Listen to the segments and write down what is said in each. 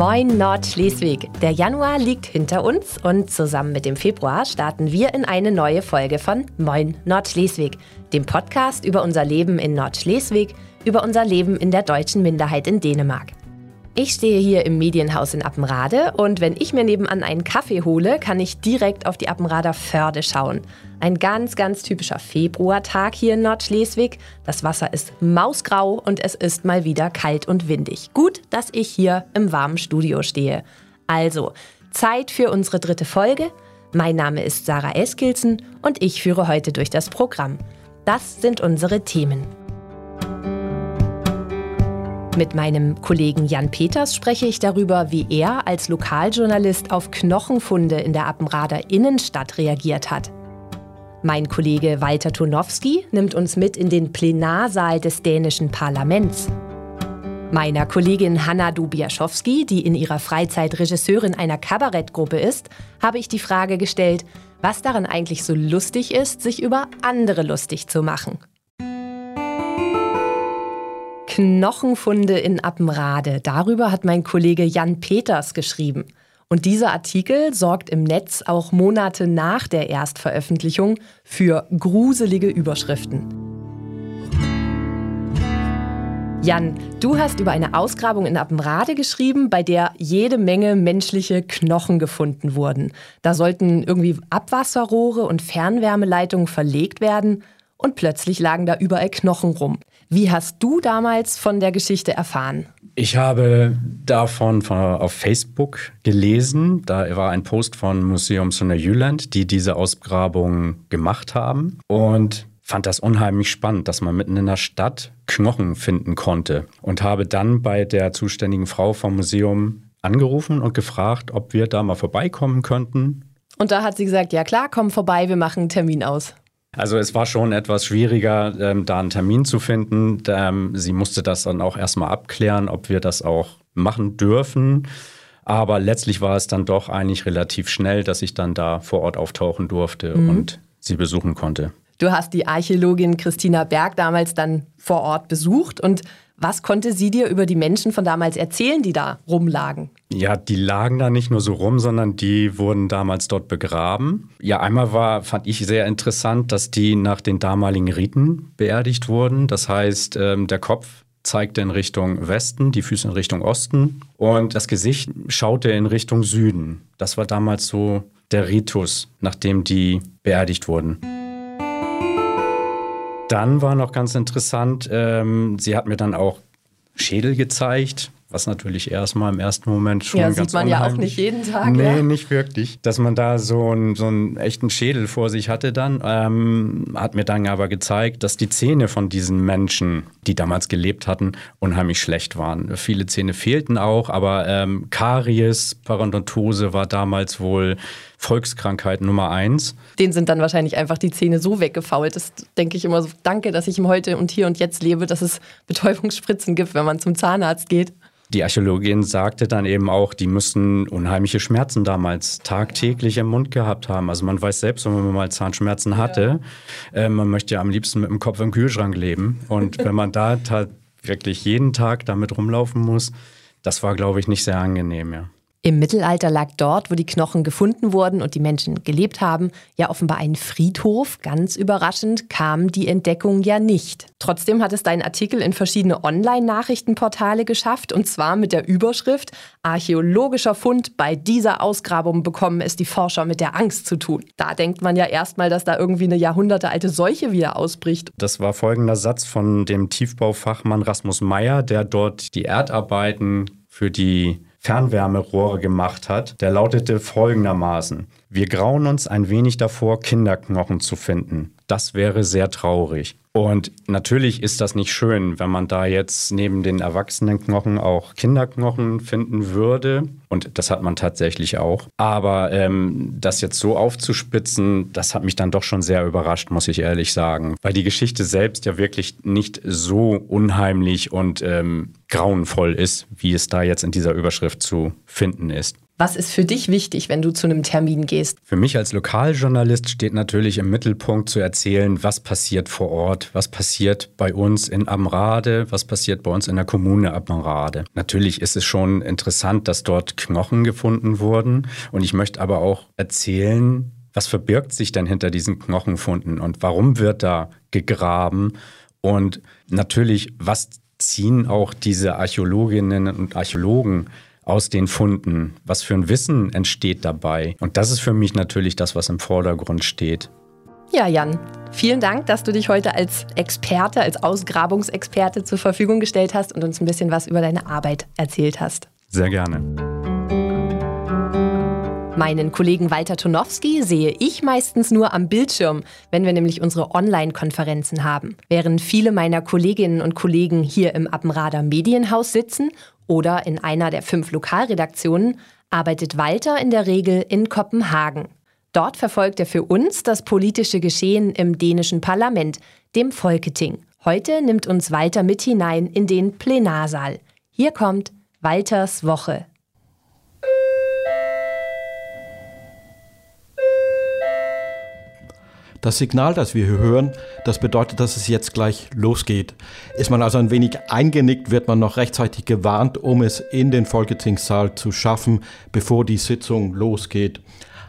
Moin Nordschleswig. Der Januar liegt hinter uns und zusammen mit dem Februar starten wir in eine neue Folge von Moin Nordschleswig, dem Podcast über unser Leben in Nordschleswig, über unser Leben in der deutschen Minderheit in Dänemark. Ich stehe hier im Medienhaus in Appenrade und wenn ich mir nebenan einen Kaffee hole, kann ich direkt auf die Appenrader Förde schauen. Ein ganz, ganz typischer Februartag hier in Nordschleswig. Das Wasser ist mausgrau und es ist mal wieder kalt und windig. Gut, dass ich hier im warmen Studio stehe. Also, Zeit für unsere dritte Folge. Mein Name ist Sarah Eskilsen und ich führe heute durch das Programm. Das sind unsere Themen. Mit meinem Kollegen Jan Peters spreche ich darüber, wie er als Lokaljournalist auf Knochenfunde in der Appenrader Innenstadt reagiert hat. Mein Kollege Walter Tonowski nimmt uns mit in den Plenarsaal des dänischen Parlaments. Meiner Kollegin Hanna Dubiaschowski, die in ihrer Freizeit Regisseurin einer Kabarettgruppe ist, habe ich die Frage gestellt, was daran eigentlich so lustig ist, sich über andere lustig zu machen. Knochenfunde in Appenrade. Darüber hat mein Kollege Jan Peters geschrieben. Und dieser Artikel sorgt im Netz auch Monate nach der Erstveröffentlichung für gruselige Überschriften. Jan, du hast über eine Ausgrabung in Appenrade geschrieben, bei der jede Menge menschliche Knochen gefunden wurden. Da sollten irgendwie Abwasserrohre und Fernwärmeleitungen verlegt werden und plötzlich lagen da überall Knochen rum. Wie hast du damals von der Geschichte erfahren? Ich habe davon von, auf Facebook gelesen. Da war ein Post von Museum Sonne Jylland, die diese Ausgrabung gemacht haben. Und fand das unheimlich spannend, dass man mitten in der Stadt Knochen finden konnte. Und habe dann bei der zuständigen Frau vom Museum angerufen und gefragt, ob wir da mal vorbeikommen könnten. Und da hat sie gesagt, ja klar, komm vorbei, wir machen einen Termin aus. Also es war schon etwas schwieriger, ähm, da einen Termin zu finden. Ähm, sie musste das dann auch erstmal abklären, ob wir das auch machen dürfen. Aber letztlich war es dann doch eigentlich relativ schnell, dass ich dann da vor Ort auftauchen durfte mhm. und sie besuchen konnte. Du hast die Archäologin Christina Berg damals dann vor Ort besucht und was konnte sie dir über die Menschen von damals erzählen, die da rumlagen? Ja, die lagen da nicht nur so rum, sondern die wurden damals dort begraben. Ja, einmal war, fand ich sehr interessant, dass die nach den damaligen Riten beerdigt wurden. Das heißt, ähm, der Kopf zeigte in Richtung Westen, die Füße in Richtung Osten und das Gesicht schaute in Richtung Süden. Das war damals so der Ritus, nachdem die beerdigt wurden. Dann war noch ganz interessant, ähm, sie hat mir dann auch Schädel gezeigt, was natürlich erstmal im ersten Moment schon ja, ganz sieht man ja auch nicht jeden Tag. Nee, ja. nicht wirklich. Dass man da so, ein, so einen echten Schädel vor sich hatte dann, ähm, hat mir dann aber gezeigt, dass die Zähne von diesen Menschen, die damals gelebt hatten, unheimlich schlecht waren. Viele Zähne fehlten auch, aber ähm, Karies, Parodontose war damals wohl Volkskrankheit Nummer eins. Den sind dann wahrscheinlich einfach die Zähne so weggefault. Das denke ich immer so, danke, dass ich im Heute und Hier und Jetzt lebe, dass es Betäubungsspritzen gibt, wenn man zum Zahnarzt geht. Die Archäologin sagte dann eben auch, die müssten unheimliche Schmerzen damals tagtäglich im Mund gehabt haben. Also man weiß selbst, wenn man mal Zahnschmerzen hatte, ja. äh, man möchte ja am liebsten mit dem Kopf im Kühlschrank leben. Und wenn man da wirklich jeden Tag damit rumlaufen muss, das war, glaube ich, nicht sehr angenehm, ja. Im Mittelalter lag dort, wo die Knochen gefunden wurden und die Menschen gelebt haben, ja offenbar ein Friedhof. Ganz überraschend kam die Entdeckung ja nicht. Trotzdem hat es dein Artikel in verschiedene Online-Nachrichtenportale geschafft und zwar mit der Überschrift Archäologischer Fund bei dieser Ausgrabung bekommen es die Forscher mit der Angst zu tun. Da denkt man ja erstmal, dass da irgendwie eine jahrhundertealte Seuche wieder ausbricht. Das war folgender Satz von dem Tiefbaufachmann Rasmus Meyer, der dort die Erdarbeiten für die Fernwärmerohre gemacht hat, der lautete folgendermaßen. Wir grauen uns ein wenig davor, Kinderknochen zu finden. Das wäre sehr traurig. Und natürlich ist das nicht schön, wenn man da jetzt neben den Erwachsenenknochen auch Kinderknochen finden würde. Und das hat man tatsächlich auch. Aber ähm, das jetzt so aufzuspitzen, das hat mich dann doch schon sehr überrascht, muss ich ehrlich sagen. Weil die Geschichte selbst ja wirklich nicht so unheimlich und ähm, grauenvoll ist, wie es da jetzt in dieser Überschrift zu finden ist. Was ist für dich wichtig, wenn du zu einem Termin gehst? Für mich als Lokaljournalist steht natürlich im Mittelpunkt zu erzählen, was passiert vor Ort, was passiert bei uns in Amrade, was passiert bei uns in der Kommune Amrade. Natürlich ist es schon interessant, dass dort Knochen gefunden wurden und ich möchte aber auch erzählen, was verbirgt sich denn hinter diesen Knochenfunden und warum wird da gegraben und natürlich, was ziehen auch diese Archäologinnen und Archäologen aus den Funden? Was für ein Wissen entsteht dabei? Und das ist für mich natürlich das, was im Vordergrund steht. Ja, Jan, vielen Dank, dass du dich heute als Experte, als Ausgrabungsexperte zur Verfügung gestellt hast und uns ein bisschen was über deine Arbeit erzählt hast. Sehr gerne. Meinen Kollegen Walter Tonowski sehe ich meistens nur am Bildschirm, wenn wir nämlich unsere Online-Konferenzen haben. Während viele meiner Kolleginnen und Kollegen hier im Appenrader Medienhaus sitzen oder in einer der fünf Lokalredaktionen, arbeitet Walter in der Regel in Kopenhagen. Dort verfolgt er für uns das politische Geschehen im dänischen Parlament, dem Folketing. Heute nimmt uns Walter mit hinein in den Plenarsaal. Hier kommt Walters Woche. Das Signal, das wir hier hören, das bedeutet, dass es jetzt gleich losgeht. Ist man also ein wenig eingenickt, wird man noch rechtzeitig gewarnt, um es in den Folketingssaal zu schaffen, bevor die Sitzung losgeht.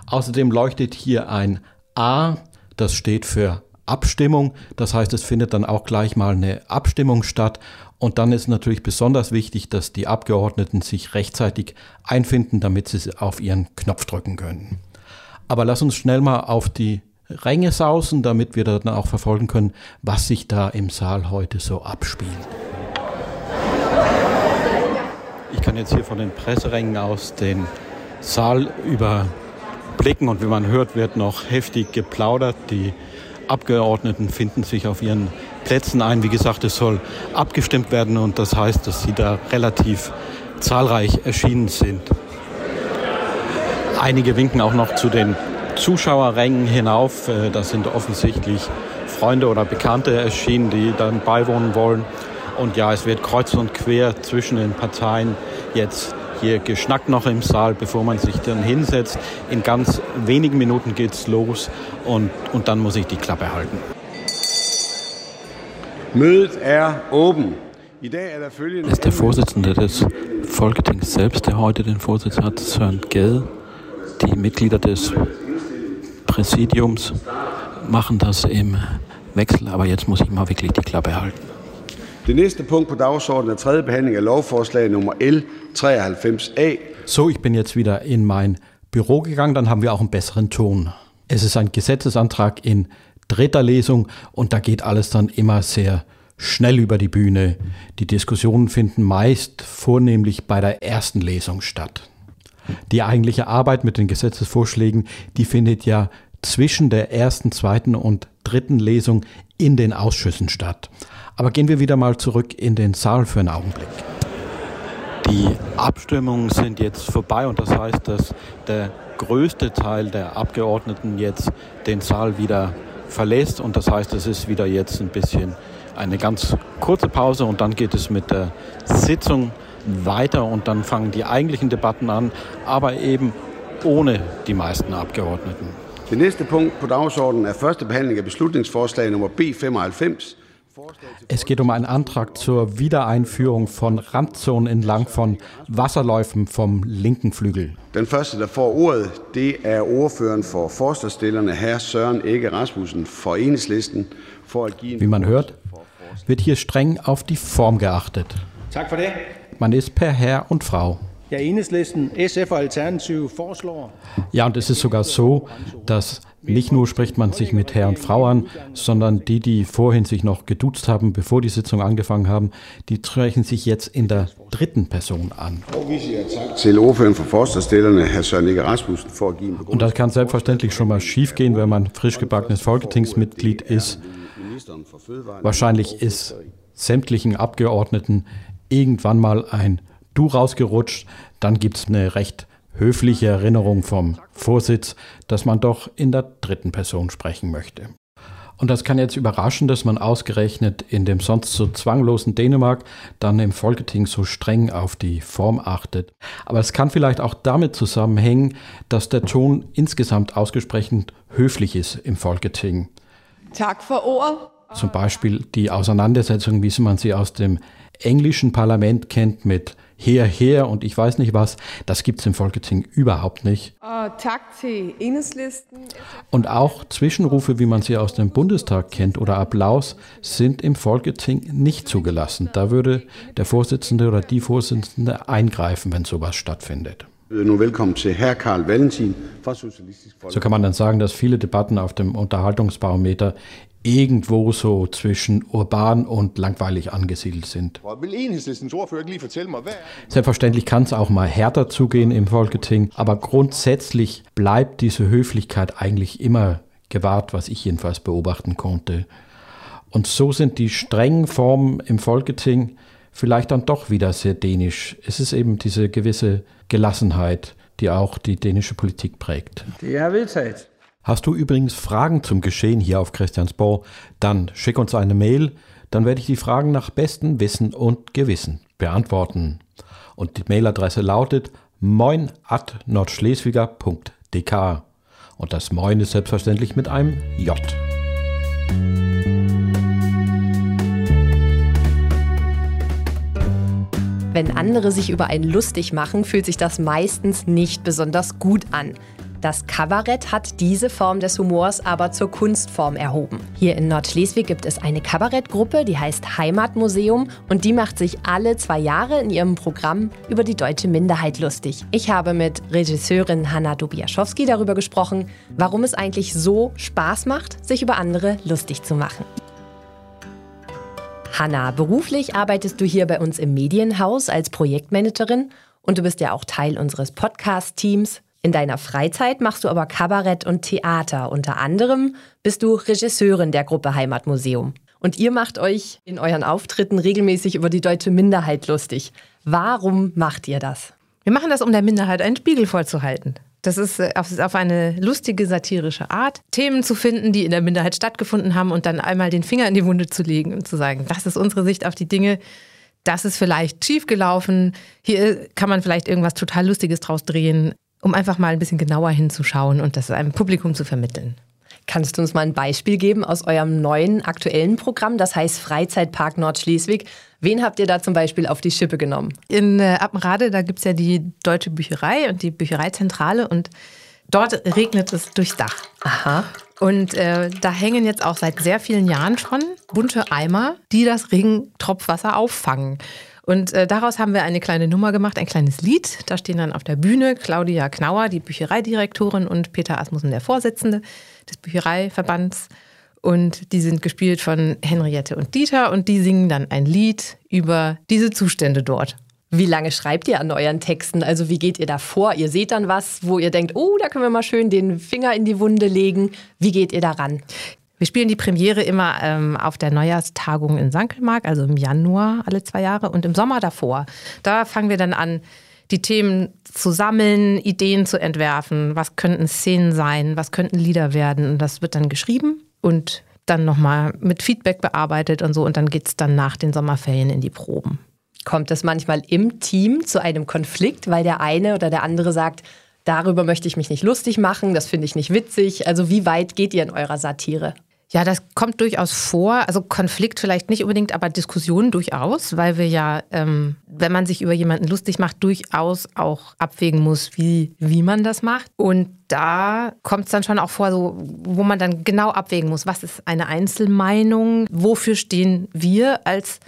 Außerdem leuchtet hier ein A, das steht für Abstimmung. Das heißt, es findet dann auch gleich mal eine Abstimmung statt. Und dann ist natürlich besonders wichtig, dass die Abgeordneten sich rechtzeitig einfinden, damit sie auf ihren Knopf drücken können. Aber lass uns schnell mal auf die Ränge sausen, damit wir dann auch verfolgen können, was sich da im Saal heute so abspielt. Ich kann jetzt hier von den Presserängen aus den Saal überblicken und wie man hört, wird noch heftig geplaudert. Die Abgeordneten finden sich auf ihren Plätzen ein. Wie gesagt, es soll abgestimmt werden und das heißt, dass sie da relativ zahlreich erschienen sind. Einige winken auch noch zu den Zuschauerrängen hinauf. Äh, das sind offensichtlich Freunde oder Bekannte erschienen, die dann beiwohnen wollen. Und ja, es wird kreuz und quer zwischen den Parteien jetzt hier geschnackt noch im Saal, bevor man sich dann hinsetzt. In ganz wenigen Minuten geht's los und, und dann muss ich die Klappe halten. Mødet er oben. Das ist der Vorsitzende des Folketings selbst, der heute den Vorsitz hat, Søren Gade. Die Mitglieder des Präsidiums machen das im Wechsel, aber jetzt muss ich mal wirklich die Klappe halten. Der nächste Punkt på dagsordenen er tredje behandling af lovforslag Nummer L 93A. So, ich bin jetzt wieder in mein Büro gegangen, dann haben wir auch einen besseren Ton. Es ist ein Gesetzesantrag in dritter Lesung und da geht alles dann immer sehr schnell über die Bühne. Die Diskussionen finden meist vornehmlich bei der ersten Lesung statt. Die eigentliche Arbeit mit den Gesetzesvorschlägen, die findet ja zwischen der ersten, zweiten und dritten Lesung in den Ausschüssen statt. Aber gehen wir wieder mal zurück in den Saal für einen Augenblick. Die Abstimmungen sind jetzt vorbei und das heißt, dass der größte Teil der Abgeordneten jetzt den Saal wieder verlässt und das heißt, es ist wieder jetzt ein bisschen eine ganz kurze Pause und dann geht es mit der Sitzung weiter und dann fangen die eigentlichen Debatten an, aber eben ohne die meisten Abgeordneten. Der nächste Punkt på dagsordenen er første behandling af beslutningsforslag nummer B95. Es geht um einen Antrag zur Wiedereinführung von Randzonen entlang von Wasserläufen vom linken Flügel. Den første, der får ordet, det er ordføreren for forslagsstillerne, herr Søren Ege Rasmussen for Enhedslisten. For at give Wie man hört, wird hier streng auf die Form geachtet. Tak for det. Man ist per Herr und Frau. Ja, Enhedslisten, SF Alternativ foreslår. Ja, und es ist sogar so, dass nicht nur spricht man sich mit Herr und Frau an, sondern die, die vorhin sich noch geduzt haben, bevor die Sitzung angefangen haben, die sprechen sich jetzt in der dritten Person an. Und das kann selbstverständlich schon mal schiefgehen, wenn man frisch gebackenes Folketingsmitglied ist. Wahrscheinlich ist sämtlichen Abgeordneten irgendwann mal ein Du rausgerutscht, dann gibt es eine recht höfliche Erinnerung vom Vorsitz, dass man doch in der dritten Person sprechen möchte. Und das kann jetzt überraschen, dass man ausgerechnet in dem sonst so zwanglosen Dänemark dann im Folketing so streng auf die Form achtet. Aber es kann vielleicht auch damit zusammenhängen, dass der Ton insgesamt ausgesprochen höflich ist im Folketing. Tak for ordet. Zum Beispiel die Auseinandersetzung, wie man sie aus dem englischen Parlament kennt mit her, her und ich weiß nicht was, das gibt es im Folketing überhaupt nicht. Enhedslisten. Und auch Zwischenrufe, wie man sie aus dem Bundestag kennt oder Applaus, sind im Folketing nicht zugelassen. Da würde der Vorsitzende oder die Vorsitzende eingreifen, wenn sowas stattfindet. Socialistisk So kann man dann sagen, dass viele Debatten auf dem Unterhaltungsbarometer irgendwo so zwischen urban und langweilig angesiedelt sind. Er Selbstverständlich kann es auch mal härter zugehen im Folketing, aber grundsätzlich bleibt diese Höflichkeit eigentlich immer gewahrt, was ich jedenfalls beobachten konnte. Und so sind die strengen Formen im Folketing vielleicht dann doch wieder sehr dänisch. Es ist eben diese gewisse Gelassenheit, die auch die dänische Politik prägt. Er vedtaget. Hast du übrigens Fragen zum Geschehen hier auf Christiansborg, dann schick uns eine Mail, dann werde ich die Fragen nach bestem Wissen und Gewissen beantworten. Und die Mailadresse lautet moin at nordschleswiger.dk. Und das Moin ist selbstverständlich mit einem J. Wenn andere sich über einen lustig machen, fühlt sich das meistens nicht besonders gut an. Das Kabarett hat diese Form des Humors aber zur Kunstform erhoben. Hier in Nordschleswig gibt es eine Kabarettgruppe, die heißt Heimatmuseum und die macht sich alle zwei Jahre in ihrem Programm über die deutsche Minderheit lustig. Ich habe mit Regisseurin Hanna Dobiaschowski darüber gesprochen, warum es eigentlich so Spaß macht, sich über andere lustig zu machen. Hanna, beruflich arbeitest du hier bei uns im Medienhaus als Projektmanagerin und du bist ja auch Teil unseres Podcast-Teams. In deiner Freizeit machst du aber Kabarett und Theater. Unter anderem bist du Regisseurin der Gruppe Heimatmuseum. Und ihr macht euch in euren Auftritten regelmäßig über die deutsche Minderheit lustig. Warum macht ihr das? Wir machen das, um der Minderheit einen Spiegel vorzuhalten. Das ist äh, auf, auf eine lustige, satirische Art, Themen zu finden, die in der Minderheit stattgefunden haben und dann einmal den Finger in die Wunde zu legen und zu sagen, das ist unsere Sicht auf die Dinge, das ist vielleicht schiefgelaufen, hier kann man vielleicht irgendwas total Lustiges draus drehen, um einfach mal ein bisschen genauer hinzuschauen und das einem Publikum zu vermitteln. Kannst du uns mal ein Beispiel geben aus eurem neuen aktuellen Programm, das heißt Freizeitpark Nordschleswig? Wen habt ihr da zum Beispiel auf die Schippe genommen? In äh, Appenrade, da gibt es ja die Deutsche Bücherei und die Büchereizentrale und dort regnet es durchs Dach. Aha. Und äh, da hängen jetzt auch seit sehr vielen Jahren schon bunte Eimer, die das Regentropfwasser auffangen. Und äh, daraus haben wir eine kleine Nummer gemacht, ein kleines Lied. Da stehen dann auf der Bühne Claudia Knauer, die Büchereidirektorin, und Peter Asmussen, der Vorsitzende des Büchereiverbands. Und die sind gespielt von Henriette und Dieter und die singen dann ein Lied über diese Zustände dort. Wie lange schreibt ihr an euren Texten? Also wie geht ihr da vor? Ihr seht dann was, wo ihr denkt, oh, da können wir mal schön den Finger in die Wunde legen. Wie geht ihr daran? Wir spielen die Premiere immer ähm, auf der Neujahrstagung in Sankelmark, also im Januar alle zwei Jahre und im Sommer davor. Da fangen wir dann an, die Themen zu sammeln, Ideen zu entwerfen. Was könnten Szenen sein? Was könnten Lieder werden? Und das wird dann geschrieben und dann nochmal mit Feedback bearbeitet und so. Und dann geht es dann nach den Sommerferien in die Proben. Kommt es manchmal im Team zu einem Konflikt, weil der eine oder der andere sagt, darüber möchte ich mich nicht lustig machen, das finde ich nicht witzig. Also wie weit geht ihr in eurer Satire? Ja, das kommt durchaus vor. Also Konflikt vielleicht nicht unbedingt, aber Diskussion durchaus, weil wir ja, ähm, wenn man sich über jemanden lustig macht, durchaus auch abwägen muss, wie, wie man das macht. Und da kommt es dann schon auch vor, so, wo man dann genau abwägen muss, was ist eine Einzelmeinung, wofür stehen wir als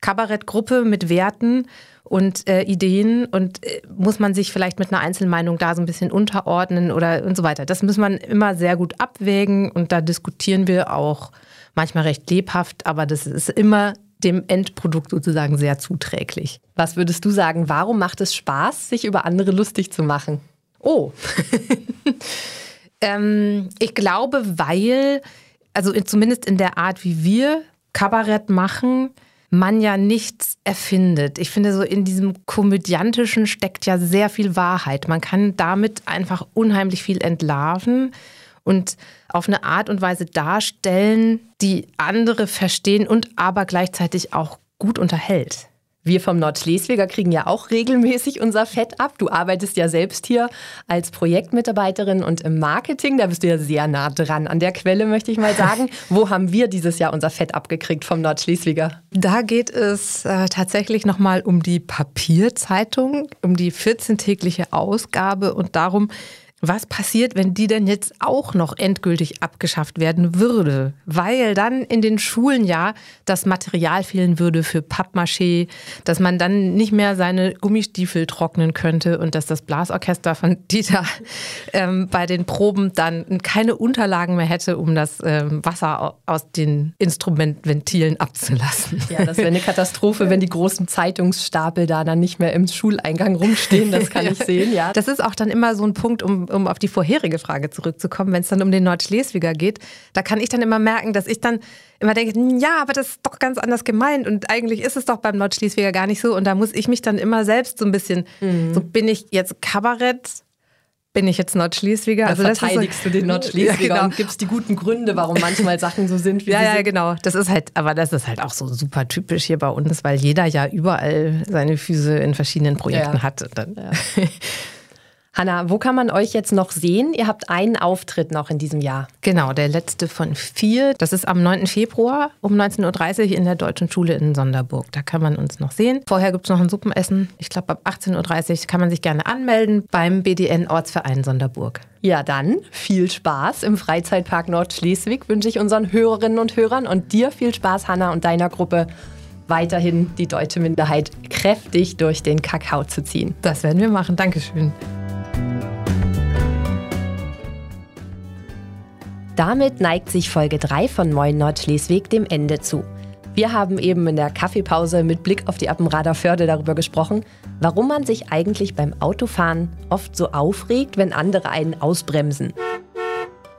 Kabarettgruppe mit Werten und äh, Ideen und äh, muss man sich vielleicht mit einer Einzelmeinung da so ein bisschen unterordnen oder und so weiter. Das muss man immer sehr gut abwägen und da diskutieren wir auch manchmal recht lebhaft, aber das ist immer dem Endprodukt sozusagen sehr zuträglich. Was würdest du sagen, warum macht es Spaß, sich über andere lustig zu machen? Oh, ähm, ich glaube, weil, also zumindest in der Art, wie wir Kabarett machen, man ja nichts erfindet. Ich finde, so in diesem Komödiantischen steckt ja sehr viel Wahrheit. Man kann damit einfach unheimlich viel entlarven. und auf eine Art und Weise darstellen, die andere verstehen und aber gleichzeitig auch gut unterhält. Wir vom Nordschleswiger kriegen ja auch regelmäßig unser Fett ab. Du arbeitest ja selbst hier als Projektmitarbeiterin und im Marketing. Da bist du ja sehr nah dran an der Quelle, möchte ich mal sagen. Wo haben wir dieses Jahr unser Fett abgekriegt vom Nordschleswiger? Da geht es äh, tatsächlich nochmal um die Papierzeitung, um die 14-tägliche Ausgabe und darum, was passiert, wenn die denn jetzt auch noch endgültig abgeschafft werden würde? Weil dann in den Schulen ja das Material fehlen würde für Pappmaché, dass man dann nicht mehr seine Gummistiefel trocknen könnte und dass das Blasorchester von Dieter ähm, bei den Proben dann keine Unterlagen mehr hätte, um das ähm, Wasser aus den Instrumentventilen abzulassen. Ja, das wäre eine Katastrophe, wenn die großen Zeitungsstapel da dann nicht mehr im Schuleingang rumstehen. Das kann ich sehen, ja. Das ist auch dann immer so ein Punkt, um um auf die vorherige Frage zurückzukommen, wenn es dann um den Nordschleswiger geht, da kann ich dann immer merken, dass ich dann immer denke, ja, aber das ist doch ganz anders gemeint und eigentlich ist es doch beim Nordschleswiger gar nicht so und da muss ich mich dann immer selbst so ein bisschen, mhm. so bin ich jetzt Kabarett, bin ich jetzt Nordschleswiger? Also verteidigst so, du den Nordschleswiger ja, genau. und gibst die guten Gründe, warum manchmal Sachen so sind, wie ja, sie ja, sind. Ja, genau. Das ist halt, aber das ist halt auch so super typisch hier bei uns, weil jeder ja überall seine Füße in verschiedenen Projekten ja. hat. Hanna, wo kann man euch jetzt noch sehen? Ihr habt einen Auftritt noch in diesem Jahr. Genau, der letzte von vier. Das ist am 9. Februar um 19.30 Uhr in der Deutschen Schule in Sonderburg. Da kann man uns noch sehen. Vorher gibt es noch ein Suppenessen. Ich glaube, ab 18.30 Uhr kann man sich gerne anmelden beim BDN Ortsverein Sonderburg. Ja, dann viel Spaß im Freizeitpark Nordschleswig wünsche ich unseren Hörerinnen und Hörern und dir viel Spaß, Hanna, und deiner Gruppe weiterhin die deutsche Minderheit kräftig durch den Kakao zu ziehen. Das werden wir machen. Dankeschön. Damit neigt sich Folge 3 von Moin Nordschleswig dem Ende zu. Wir haben eben in der Kaffeepause mit Blick auf die Appenrader Förde darüber gesprochen, warum man sich eigentlich beim Autofahren oft so aufregt, wenn andere einen ausbremsen.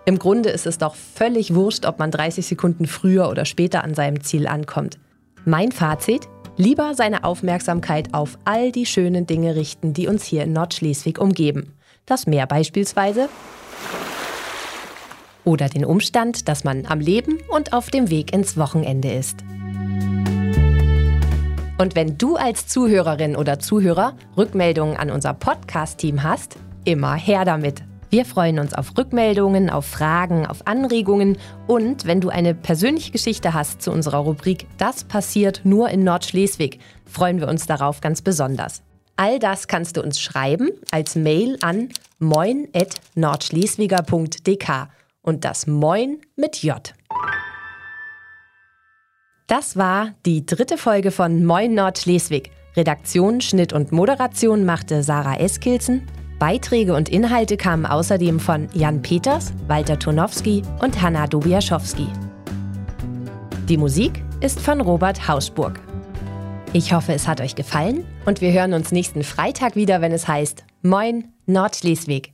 Im Grunde ist es doch völlig wurscht, ob man 30 Sekunden früher oder später an seinem Ziel ankommt. Mein Fazit? Lieber seine Aufmerksamkeit auf all die schönen Dinge richten, die uns hier in Nordschleswig umgeben. Das Meer beispielsweise, oder den Umstand, dass man am Leben und auf dem Weg ins Wochenende ist. Und wenn du als Zuhörerin oder Zuhörer Rückmeldungen an unser Podcast-Team hast, immer her damit. Wir freuen uns auf Rückmeldungen, auf Fragen, auf Anregungen und wenn du eine persönliche Geschichte hast zu unserer Rubrik Das passiert nur in Nordschleswig, freuen wir uns darauf ganz besonders. All das kannst du uns schreiben als Mail an moin.nordschleswiger.dk und das Moin mit J. Das war die dritte Folge von Moin Nordschleswig. Redaktion, Schnitt und Moderation machte Sarah Eskilzen. Beiträge und Inhalte kamen außerdem von Jan Peters, Walter Tonowski und Hanna Dobiaschowski. Die Musik ist von Robert Hausburg. Ich hoffe, es hat euch gefallen und wir hören uns nächsten Freitag wieder, wenn es heißt Moin Nordschleswig.